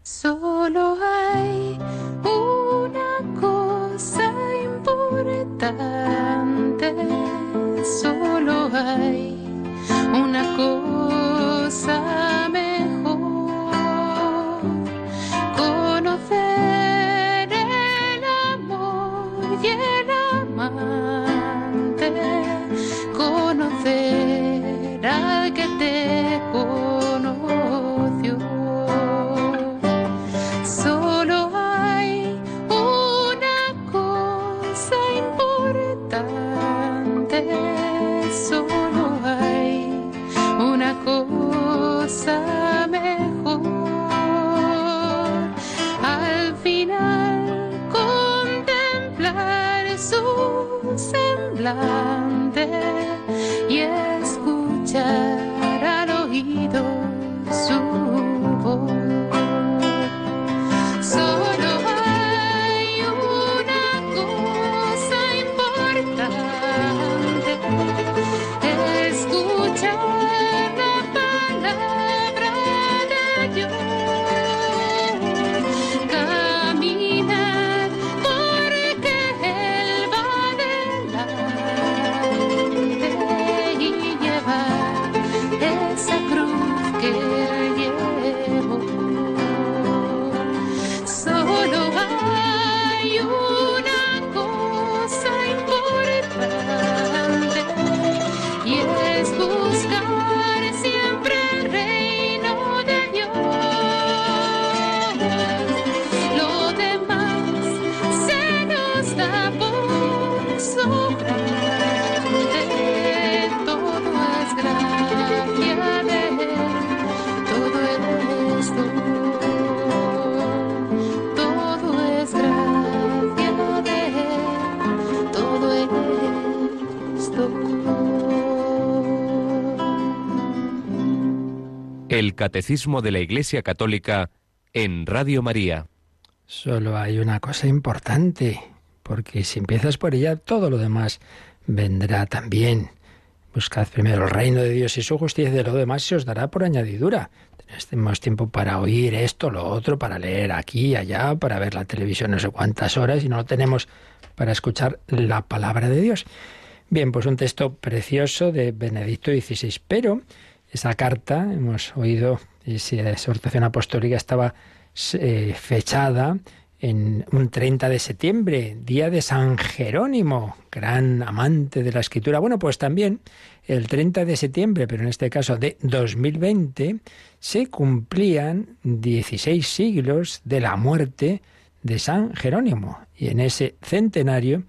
Solo hay una cosa importante, solo hay una cosa Catecismo de la Iglesia Católica en Radio María. Solo hay una cosa importante, porque si empiezas por ella, todo lo demás vendrá también. Buscad primero el reino de Dios y su justicia, y de lo demás se os dará por añadidura. Tenemos tiempo para oír esto, lo otro, para leer aquí allá, para ver la televisión no sé cuántas horas, y no lo tenemos para escuchar la palabra de Dios. Bien, pues un texto precioso de Benedicto XVI, pero esa carta, hemos oído, esa exhortación apostólica estaba eh, fechada en un 30 de septiembre, día de San Jerónimo, gran amante de la escritura. Bueno, pues también el 30 de septiembre, pero en este caso de 2020, se cumplían 16 siglos de la muerte de San Jerónimo. Y en ese centenario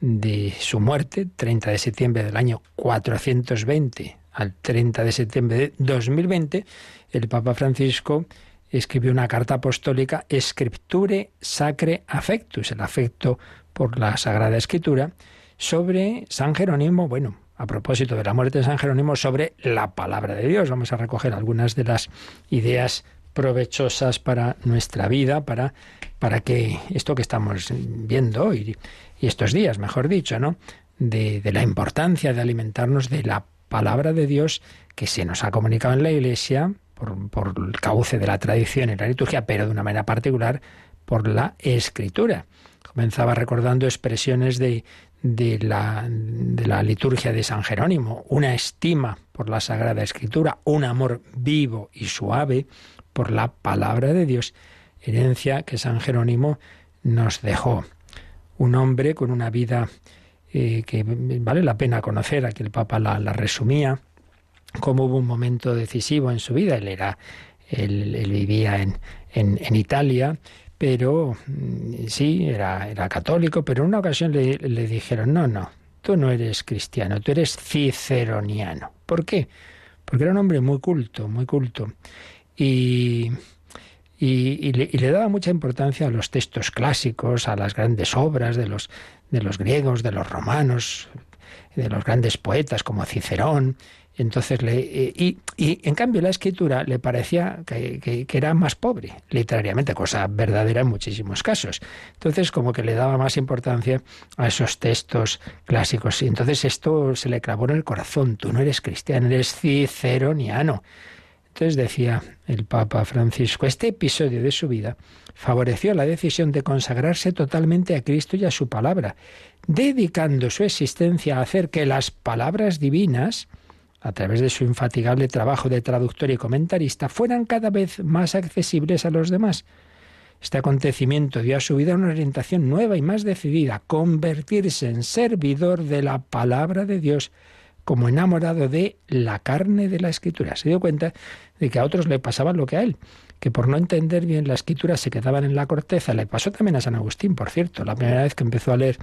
de su muerte, 30 de septiembre del año 420 al 30 de septiembre de 2020, el Papa Francisco escribió una carta apostólica Scripture Sacre Affectus, el afecto por la Sagrada Escritura, sobre San Jerónimo, bueno, a propósito de la muerte de San Jerónimo, sobre la palabra de Dios. Vamos a recoger algunas de las ideas provechosas para nuestra vida, para, para que esto que estamos viendo hoy, y estos días, mejor dicho, ¿no? De, de la importancia de alimentarnos de la palabra de Dios que se nos ha comunicado en la Iglesia, por, por, el cauce de la tradición y la liturgia, pero de una manera particular por la escritura. Comenzaba recordando expresiones de, de, la, de la liturgia de San Jerónimo, una estima por la Sagrada Escritura, un amor vivo y suave por la palabra de Dios, herencia que San Jerónimo nos dejó. Un hombre con una vida eh, que vale la pena conocer, aquí el Papa la, resumía, cómo hubo un momento decisivo en su vida. Él era, él, vivía en, en, Italia, pero sí, era, era, católico, pero en una ocasión le, dijeron, no, no, tú no eres cristiano, tú eres ciceroniano. ¿Por qué? Porque era un hombre muy culto, muy culto. Y, y, le, daba mucha importancia a los textos clásicos, a las grandes obras de los, de los griegos, de los romanos, de los grandes poetas como Cicerón. Entonces, le, y, y, en cambio la escritura le parecía que, que, que, era más pobre, literariamente, cosa verdadera en muchísimos casos. Entonces, como que le daba más importancia a esos textos clásicos. Y entonces esto se le clavó en el corazón. Tú no eres cristiano, eres ciceroniano. Entonces decía el Papa Francisco, este episodio de su vida favoreció la decisión de consagrarse totalmente a Cristo y a su palabra, dedicando su existencia a hacer que las palabras divinas, a través de su infatigable trabajo de traductor y comentarista, fueran cada vez más accesibles a los demás. Este acontecimiento dio a su vida una orientación nueva y más decidida, convertirse en servidor de la palabra de Dios, como enamorado de la carne de la escritura. Se dio cuenta de que a otros le pasaba lo que a él, que por no entender bien la escritura se quedaban en la corteza. Le pasó también a San Agustín, por cierto. La primera vez que empezó a leer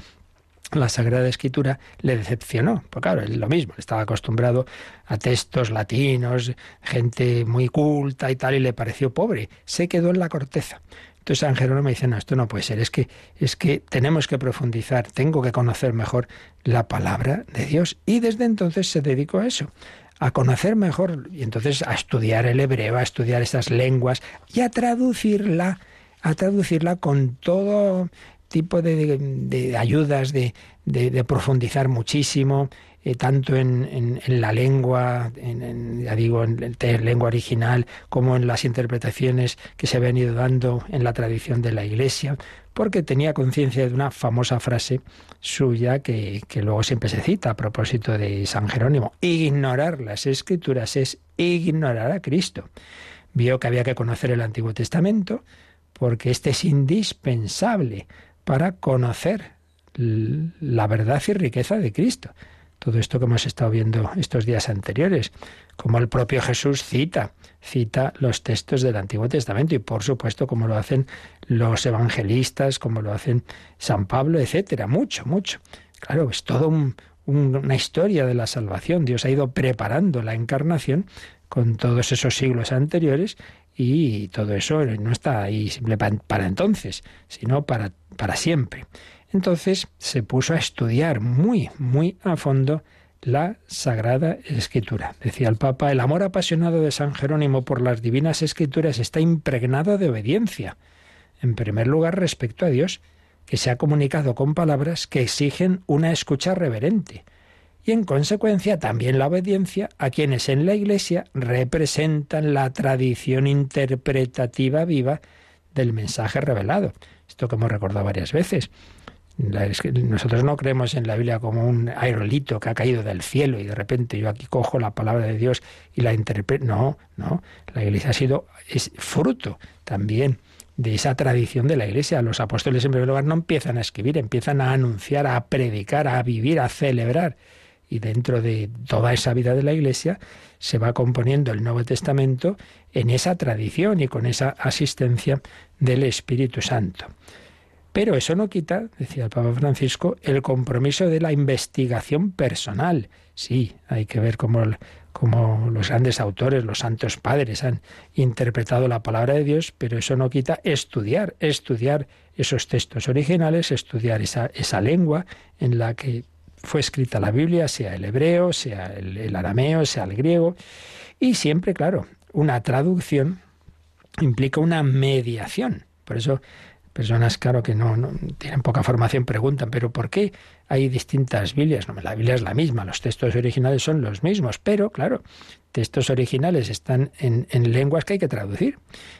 la Sagrada Escritura le decepcionó, porque claro, él lo mismo, estaba acostumbrado a textos latinos, gente muy culta y tal, y le pareció pobre, se quedó en la corteza. Entonces San Jerónimo dice, no, esto no puede ser, es que, es que tenemos que profundizar, tengo que conocer mejor la palabra de Dios. Y desde entonces se dedicó a eso, a conocer mejor, y entonces a estudiar el hebreo, a estudiar esas lenguas y a traducirla, a traducirla con todo tipo de, ayudas, de, de, profundizar muchísimo, eh, tanto en, la lengua, en, ya digo, en la lengua original, como en las interpretaciones que se habían ido dando en la tradición de la Iglesia, porque tenía conciencia de una famosa frase suya que, que luego siempre se cita a propósito de San Jerónimo. Ignorar las escrituras es ignorar a Cristo. Vio que había que conocer el Antiguo Testamento, porque este es indispensable para conocer la verdad y riqueza de Cristo todo esto que hemos estado viendo estos días anteriores, como el propio Jesús cita, cita los textos del Antiguo Testamento y por supuesto como lo hacen los evangelistas, como lo hacen San Pablo, etcétera, mucho, mucho. Claro, es todo una historia de la salvación. Dios ha ido preparando la encarnación con todos esos siglos anteriores y todo eso no está ahí simplemente para entonces, sino para siempre. Entonces se puso a estudiar muy, muy a fondo la Sagrada Escritura. Decía el Papa, el amor apasionado de San Jerónimo por las divinas escrituras está impregnado de obediencia. En primer lugar, respecto a Dios, que se ha comunicado con palabras que exigen una escucha reverente. Y en consecuencia también la obediencia a quienes en la Iglesia representan la tradición interpretativa viva del mensaje revelado. Esto que hemos recordado varias veces. Nosotros no creemos en la Biblia como un aerolito que ha caído del cielo y de repente yo aquí cojo la palabra de Dios y la interpreto. No, no. La Iglesia ha sido es fruto también de esa tradición de la Iglesia. Los apóstoles en primer lugar no empiezan a escribir, empiezan a anunciar, a predicar, a vivir, a celebrar. Y dentro de toda esa vida de la Iglesia se va componiendo el Nuevo Testamento en esa tradición y con esa asistencia del Espíritu Santo. Pero eso no quita, decía el Papa Francisco, el compromiso de la investigación personal. Sí, hay que ver cómo, los grandes autores, los santos padres han interpretado la palabra de Dios, pero eso no quita estudiar, estudiar esos textos originales, estudiar esa, lengua en la que fue escrita la Biblia, sea el hebreo, sea el arameo, sea el griego. Y siempre, claro, una traducción implica una mediación. Por eso personas, claro, que no, tienen poca formación preguntan, pero ¿por qué hay distintas Biblias? No, la Biblia es la misma, los textos originales son los mismos, pero, claro, textos originales están en, en lenguas que hay que traducir.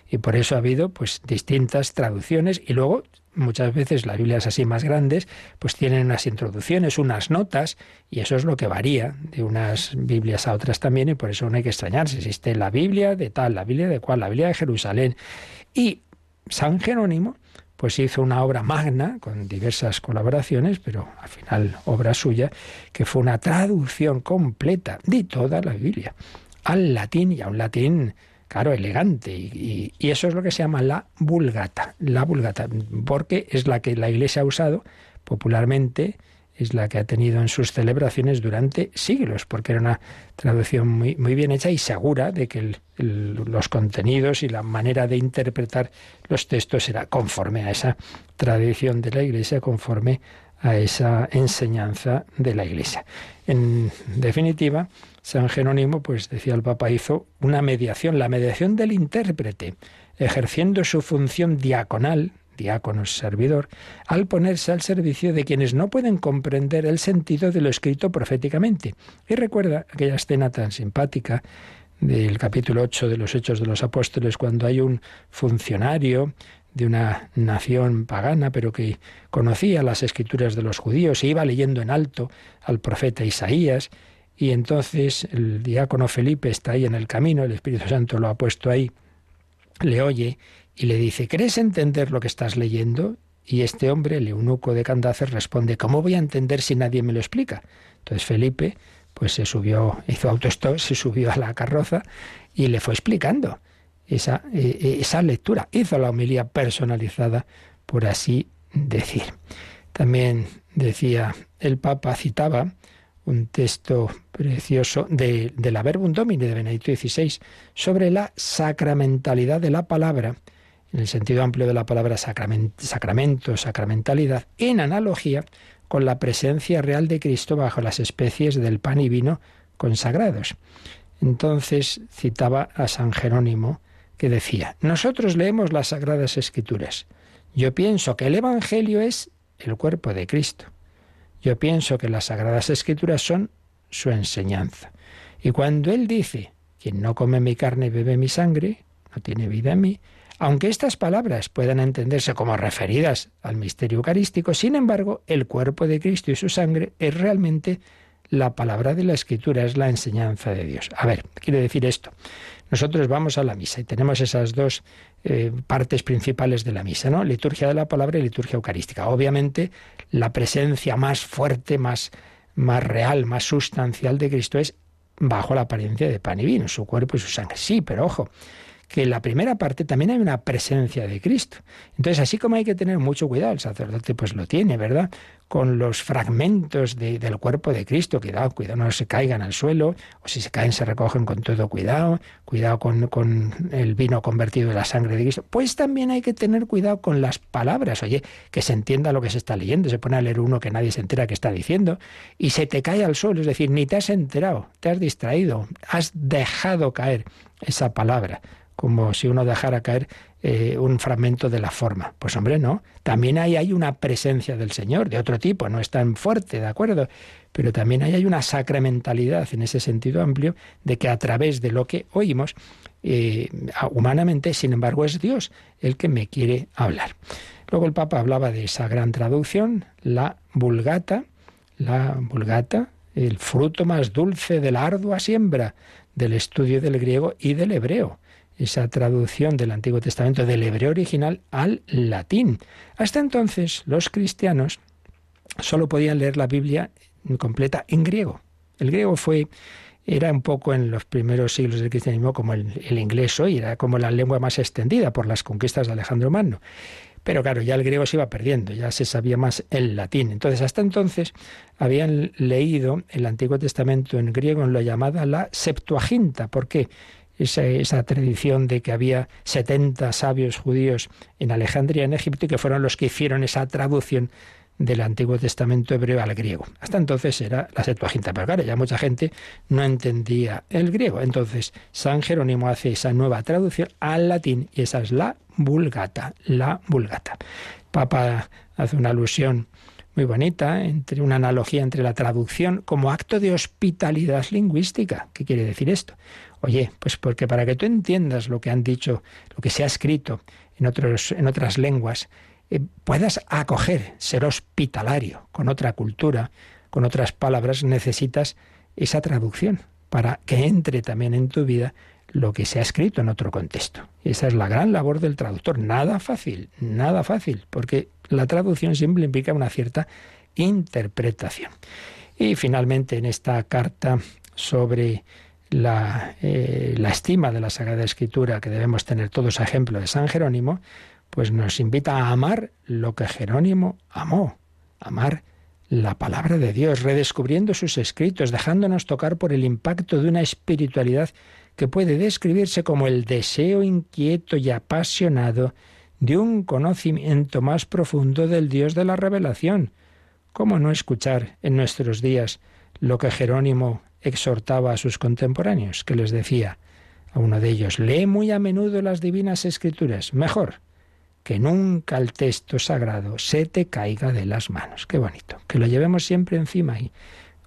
Y por eso ha habido pues distintas traducciones y luego muchas veces las Biblias así más grandes pues tienen unas introducciones, unas notas y eso es lo que varía de unas Biblias a otras también y por eso no hay que extrañarse. Existe la Biblia de tal, la Biblia de cual, la Biblia de Jerusalén y San Jerónimo pues hizo una obra magna con diversas colaboraciones, pero al final obra suya, que fue una traducción completa de toda la Biblia al latín y a un latín, claro, elegante. Y, y, eso es lo que se llama la vulgata, la vulgata, porque es la que la Iglesia ha usado popularmente es la que ha tenido en sus celebraciones durante siglos, porque era una traducción muy, muy bien hecha y segura de que los contenidos y la manera de interpretar los textos era conforme a esa tradición de la Iglesia, conforme a esa enseñanza de la Iglesia. En definitiva, San Jerónimo, pues decía el Papa, hizo una mediación, la mediación del intérprete, ejerciendo su función diaconal diácono servidor, al ponerse al servicio de quienes no pueden comprender el sentido de lo escrito proféticamente. Y recuerda aquella escena tan simpática del capítulo 8 de los Hechos de los Apóstoles, cuando hay un funcionario de una nación pagana, pero que conocía las escrituras de los judíos e iba leyendo en alto al profeta Isaías, y entonces el diácono Felipe está ahí en el camino, el Espíritu Santo lo ha puesto ahí, le oye y le dice, ¿crees entender lo que estás leyendo? Y este hombre, el eunuco de Candace, responde, ¿cómo voy a entender si nadie me lo explica? Entonces Felipe, pues se subió, hizo autostop, se subió a la carroza y le fue explicando esa, eh, eh, esa lectura. Hizo la homilía personalizada, por así decir. También decía el Papa, citaba un texto precioso de, de la Verbum Domini de Benedicto XVI sobre la sacramentalidad de la palabra, en el sentido amplio de la palabra sacramento, sacramentalidad, en analogía con la presencia real de Cristo bajo las especies del pan y vino consagrados. Entonces citaba a San Jerónimo que decía, nosotros leemos las Sagradas Escrituras. Yo pienso que el Evangelio es el cuerpo de Cristo. Yo pienso que las Sagradas Escrituras son su enseñanza. Y cuando Él dice, quien no come mi carne y bebe mi sangre, no tiene vida en mí, aunque estas palabras puedan entenderse como referidas al misterio eucarístico, sin embargo, el cuerpo de Cristo y su sangre es realmente la palabra de la Escritura, es la enseñanza de Dios. A ver, quiere decir esto. Nosotros vamos a la misa y tenemos esas dos eh, partes principales de la misa, ¿no? Liturgia de la palabra y liturgia eucarística. Obviamente, la presencia más fuerte, más, más real, más sustancial de Cristo es bajo la apariencia de pan y vino, su cuerpo y su sangre. Sí, pero ojo, que en la primera parte también hay una presencia de Cristo. Entonces, así como hay que tener mucho cuidado, el sacerdote pues lo tiene, ¿verdad? Con los fragmentos del cuerpo de Cristo, cuidado, cuidado, no se caigan al suelo, o si se caen se recogen con todo cuidado, cuidado con, con el vino convertido en la sangre de Cristo. Pues también hay que tener cuidado con las palabras, oye, que se entienda lo que se está leyendo, se pone a leer uno que nadie se entera que está diciendo, y se te cae al suelo, es decir, ni te has enterado, te has distraído, has dejado caer esa palabra como si uno dejara caer eh, un fragmento de la forma. Pues hombre, no. También ahí hay una presencia del Señor, de otro tipo, no es tan fuerte, ¿de acuerdo? Pero también ahí hay una sacramentalidad en ese sentido amplio de que a través de lo que oímos, eh, humanamente, sin embargo, es Dios el que me quiere hablar. Luego el Papa hablaba de esa gran traducción, la vulgata, la vulgata, el fruto más dulce de la ardua siembra del estudio del griego y del hebreo esa traducción del Antiguo Testamento del hebreo original al latín. Hasta entonces los cristianos solo podían leer la Biblia completa en griego. El griego fue era un poco en los primeros siglos del cristianismo como el, inglés hoy, era como la lengua más extendida por las conquistas de Alejandro Magno. Pero claro, ya el griego se iba perdiendo, ya se sabía más el latín. Entonces, hasta entonces habían leído el Antiguo Testamento en griego en lo llamada la Septuaginta. ¿Por qué? Esa, tradición de que había 70 sabios judíos en Alejandría, en Egipto, y que fueron los que hicieron esa traducción del Antiguo Testamento hebreo al griego. Hasta entonces era la Septuaginta, pero ya mucha gente no entendía el griego. Entonces, San Jerónimo hace esa nueva traducción al latín y esa es la Vulgata, la Vulgata. Papa hace una alusión muy bonita, entre una analogía entre la traducción como acto de hospitalidad lingüística. ¿Qué quiere decir esto? Oye, pues porque para que tú entiendas lo que han dicho, lo que se ha escrito en, otras lenguas, eh, puedas acoger, ser hospitalario con otra cultura, con otras palabras, necesitas esa traducción para que entre también en tu vida lo que se ha escrito en otro contexto. Esa es la gran labor del traductor. Nada fácil, nada fácil, porque la traducción siempre implica una cierta interpretación. Y finalmente en esta carta sobre la, eh, la estima de la Sagrada Escritura que debemos tener todos a ejemplo de San Jerónimo, pues nos invita a amar lo que Jerónimo amó, amar la palabra de Dios, redescubriendo sus escritos, dejándonos tocar por el impacto de una espiritualidad que puede describirse como el deseo inquieto y apasionado de un conocimiento más profundo del Dios de la revelación. ¿Cómo no escuchar en nuestros días lo que Jerónimo exhortaba a sus contemporáneos, que les decía a uno de ellos, lee muy a menudo las divinas escrituras, mejor que nunca el texto sagrado se te caiga de las manos. Qué bonito, que lo llevemos siempre encima y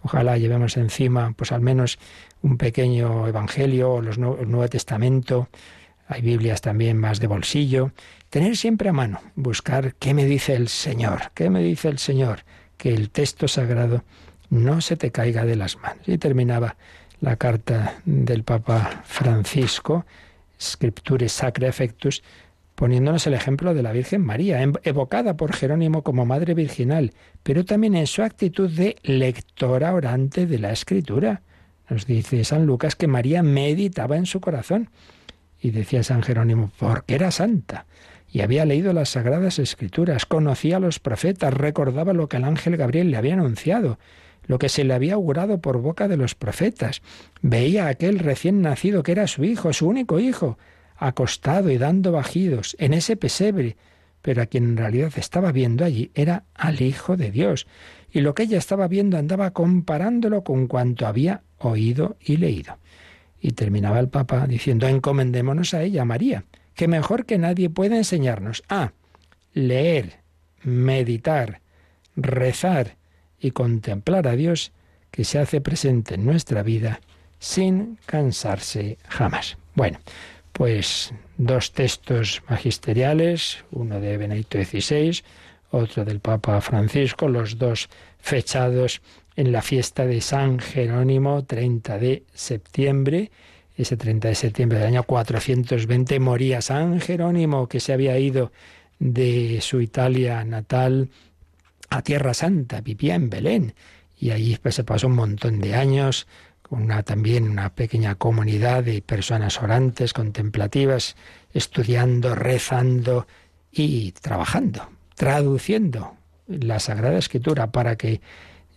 ojalá llevemos encima pues al menos un pequeño evangelio o los el Nuevo Testamento, hay Biblias también más de bolsillo, tener siempre a mano, buscar qué me dice el Señor, qué me dice el Señor, que el texto sagrado no se te caiga de las manos. Y terminaba la carta del Papa Francisco, Scripture Sacra Effectus, poniéndonos el ejemplo de la Virgen María, em, evocada por Jerónimo como Madre Virginal, pero también en su actitud de lectora orante de la Escritura. Nos dice San Lucas que María meditaba en su corazón. Y decía San Jerónimo, porque era santa y había leído las sagradas escrituras, conocía a los profetas, recordaba lo que el ángel Gabriel le había anunciado, lo que se le había augurado por boca de los profetas. Veía a aquel recién nacido que era su hijo, su único hijo, acostado y dando bajidos en ese pesebre, pero a quien en realidad estaba viendo allí era al Hijo de Dios, y lo que ella estaba viendo andaba comparándolo con cuanto había oído y leído. Y terminaba el Papa diciendo, encomendémonos a ella, María, que mejor que nadie puede enseñarnos a leer, meditar, rezar y contemplar a Dios que se hace presente en nuestra vida sin cansarse jamás. Bueno, pues dos textos magisteriales, uno de Benedicto XVI, otro del Papa Francisco, los dos fechados en la fiesta de San Jerónimo, 30 de septiembre. Ese 30 de septiembre del año 420 moría San Jerónimo, que se había ido de su Italia natal a Tierra Santa, vivía en Belén. Y allí pues, se pasó un montón de años con una, también una pequeña comunidad de personas orantes, contemplativas, estudiando, rezando y trabajando, traduciendo la Sagrada Escritura para que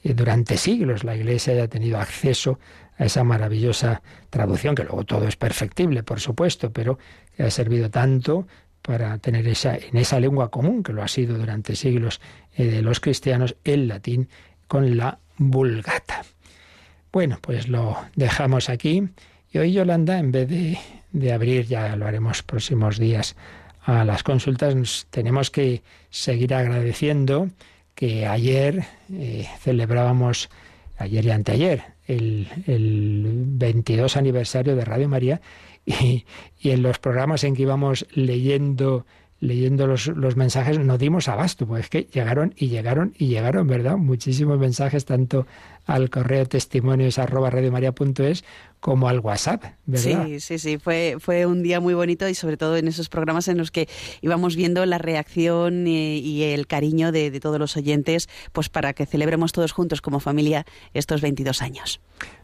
eh, durante siglos la Iglesia haya tenido acceso a esa maravillosa traducción, que luego todo es perfectible, por supuesto, pero que ha servido tanto para tener esa, en esa lengua común, que lo ha sido durante siglos eh, de los cristianos, el latín con la vulgata. Bueno, pues lo dejamos aquí. Y hoy, Yolanda, en vez de, de abrir, ya lo haremos próximos días, a las consultas, tenemos que seguir agradeciendo que ayer eh, celebrábamos, ayer y anteayer, el, el 22 aniversario de Radio María y, y en los programas en que íbamos leyendo leyendo los, los, mensajes no dimos abasto, pues es que llegaron y llegaron y llegaron, ¿verdad? Muchísimos mensajes, tanto al correo testimonios arroba radiomaria.es como al WhatsApp, ¿verdad? Sí, sí, sí, fue, fue un día muy bonito y sobre todo en esos programas en los que íbamos viendo la reacción y, y el cariño de, de, todos los oyentes, pues para que celebremos todos juntos como familia estos 22 años.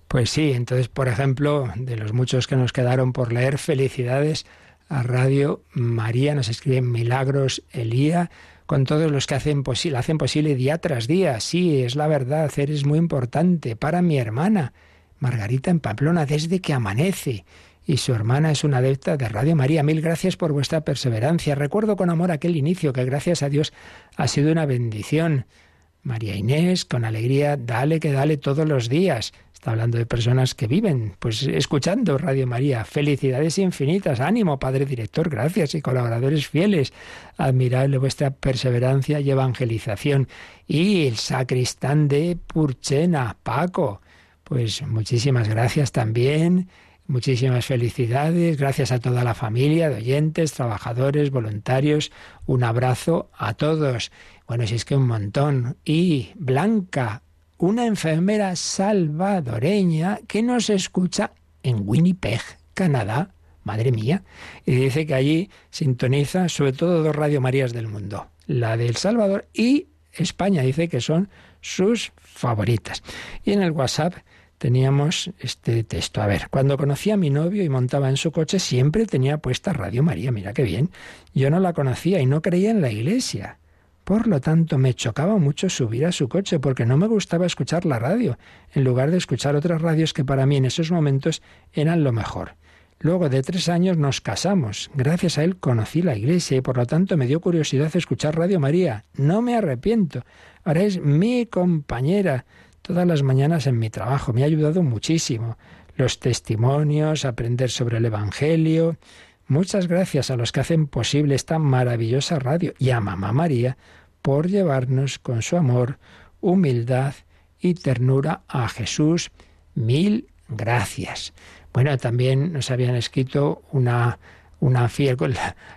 Pues sí, entonces, por ejemplo, de los muchos que nos quedaron por leer, felicidades a Radio María, nos escriben Milagros Elía, con todos los que hacen, posible, hacen posible día tras día. Sí, es la verdad, hacer es muy importante para mi hermana, Margarita en Pamplona, desde que amanece. Y su hermana es una adepta de Radio María. Mil gracias por vuestra perseverancia. Recuerdo con amor aquel inicio que gracias a Dios ha sido una bendición. María Inés, con alegría, dale que dale todos los días. Hablando de personas que viven, pues escuchando Radio María. Felicidades infinitas, ánimo, Padre Director, gracias y colaboradores fieles. Admirable vuestra perseverancia y evangelización. Y el sacristán de Purchena, Paco, pues muchísimas gracias también. Muchísimas felicidades, gracias a toda la familia de oyentes, trabajadores, voluntarios. Un abrazo a todos. Bueno, si es que un montón. Y Blanca, una enfermera salvadoreña que nos escucha en Winnipeg, Canadá. Madre mía. Y dice que allí sintoniza sobre todo dos Radio Marías del mundo, la de El Salvador y España. Dice que son sus favoritas. Y en el WhatsApp teníamos este texto. A ver, cuando conocí a mi novio y montaba en su coche, siempre tenía puesta Radio María. Mira qué bien. Yo no la conocía y no creía en la iglesia. Por lo tanto, me chocaba mucho subir a su coche porque no me gustaba escuchar la radio, en lugar de escuchar otras radios que para mí en esos momentos eran lo mejor. Luego de tres años nos casamos. Gracias a él conocí la iglesia y por lo tanto me dio curiosidad escuchar Radio María. No me arrepiento. Ahora es mi compañera todas las mañanas en mi trabajo. Me ha ayudado muchísimo. Los testimonios, aprender sobre el Evangelio, Muchas gracias a los que hacen posible esta maravillosa radio y a Mamá María por llevarnos con su amor, humildad y ternura a Jesús. Mil gracias. Bueno, también nos habían escrito una, una fiel,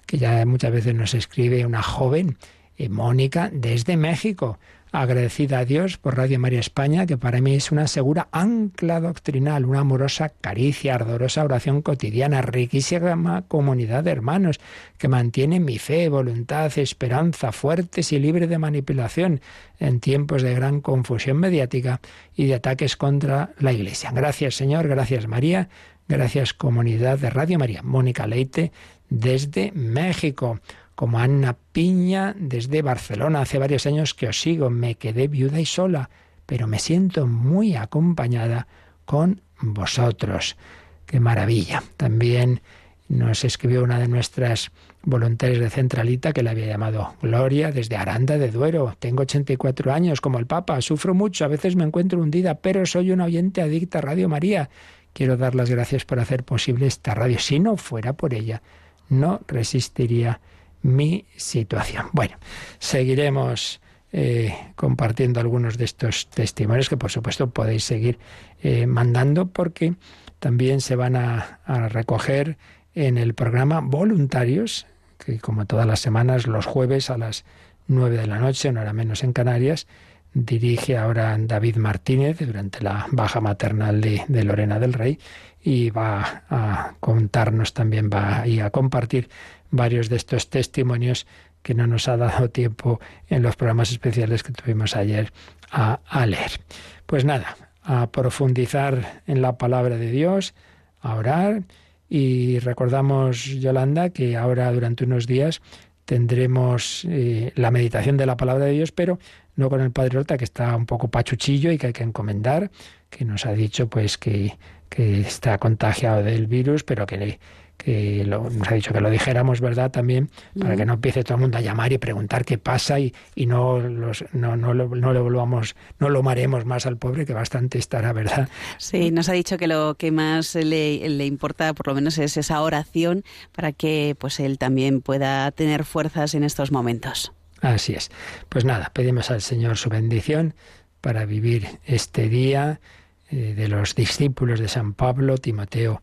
que ya muchas veces nos escribe una joven, eh, Mónica, desde México. Agradecida a Dios por Radio María España, que para mí es una segura ancla doctrinal, una amorosa caricia, ardorosa oración cotidiana, riquísima comunidad de hermanos, que mantiene mi fe, voluntad, esperanza, fuertes y libre de manipulación en tiempos de gran confusión mediática y de ataques contra la Iglesia. Gracias Señor, gracias María, gracias comunidad de Radio María. Mónica Leite desde México como Ana Piña desde Barcelona. Hace varios años que os sigo, me quedé viuda y sola, pero me siento muy acompañada con vosotros. Qué maravilla. También nos escribió una de nuestras voluntarias de Centralita que le había llamado Gloria desde Aranda de Duero. Tengo 84 años como el Papa, sufro mucho, a veces me encuentro hundida, pero soy una oyente adicta a Radio María. Quiero dar las gracias por hacer posible esta radio. Si no fuera por ella, no resistiría mi situación. Bueno, seguiremos eh, compartiendo algunos de estos testimonios que por supuesto podéis seguir eh, mandando porque también se van a, recoger en el programa voluntarios, que como todas las semanas, los jueves a las nueve de la noche, una hora menos en Canarias, dirige ahora David Martínez durante la baja maternal de, Lorena del Rey y va a contarnos también, va a compartir varios de estos testimonios que no nos ha dado tiempo en los programas especiales que tuvimos ayer a, leer. Pues nada, a profundizar en la palabra de Dios, a orar y recordamos, Yolanda, que ahora durante unos días tendremos eh, la meditación de la palabra de Dios, pero no con el Padre Horta, que está un poco pachuchillo y que hay que encomendar, que nos ha dicho pues que, que está contagiado del virus, pero que que lo, nos ha dicho que lo dijéramos, ¿verdad? También, para que no empiece todo el mundo a llamar y preguntar qué pasa y, y no, los, no, no, lo, no lo volvamos, no lo maremos más al pobre, que bastante estará, ¿verdad? Sí, nos ha dicho que lo que más le, le importa, por lo menos, es esa oración para que pues él también pueda tener fuerzas en estos momentos. Así es. Pues nada, pedimos al Señor su bendición para vivir este día eh, de los discípulos de San Pablo, Timoteo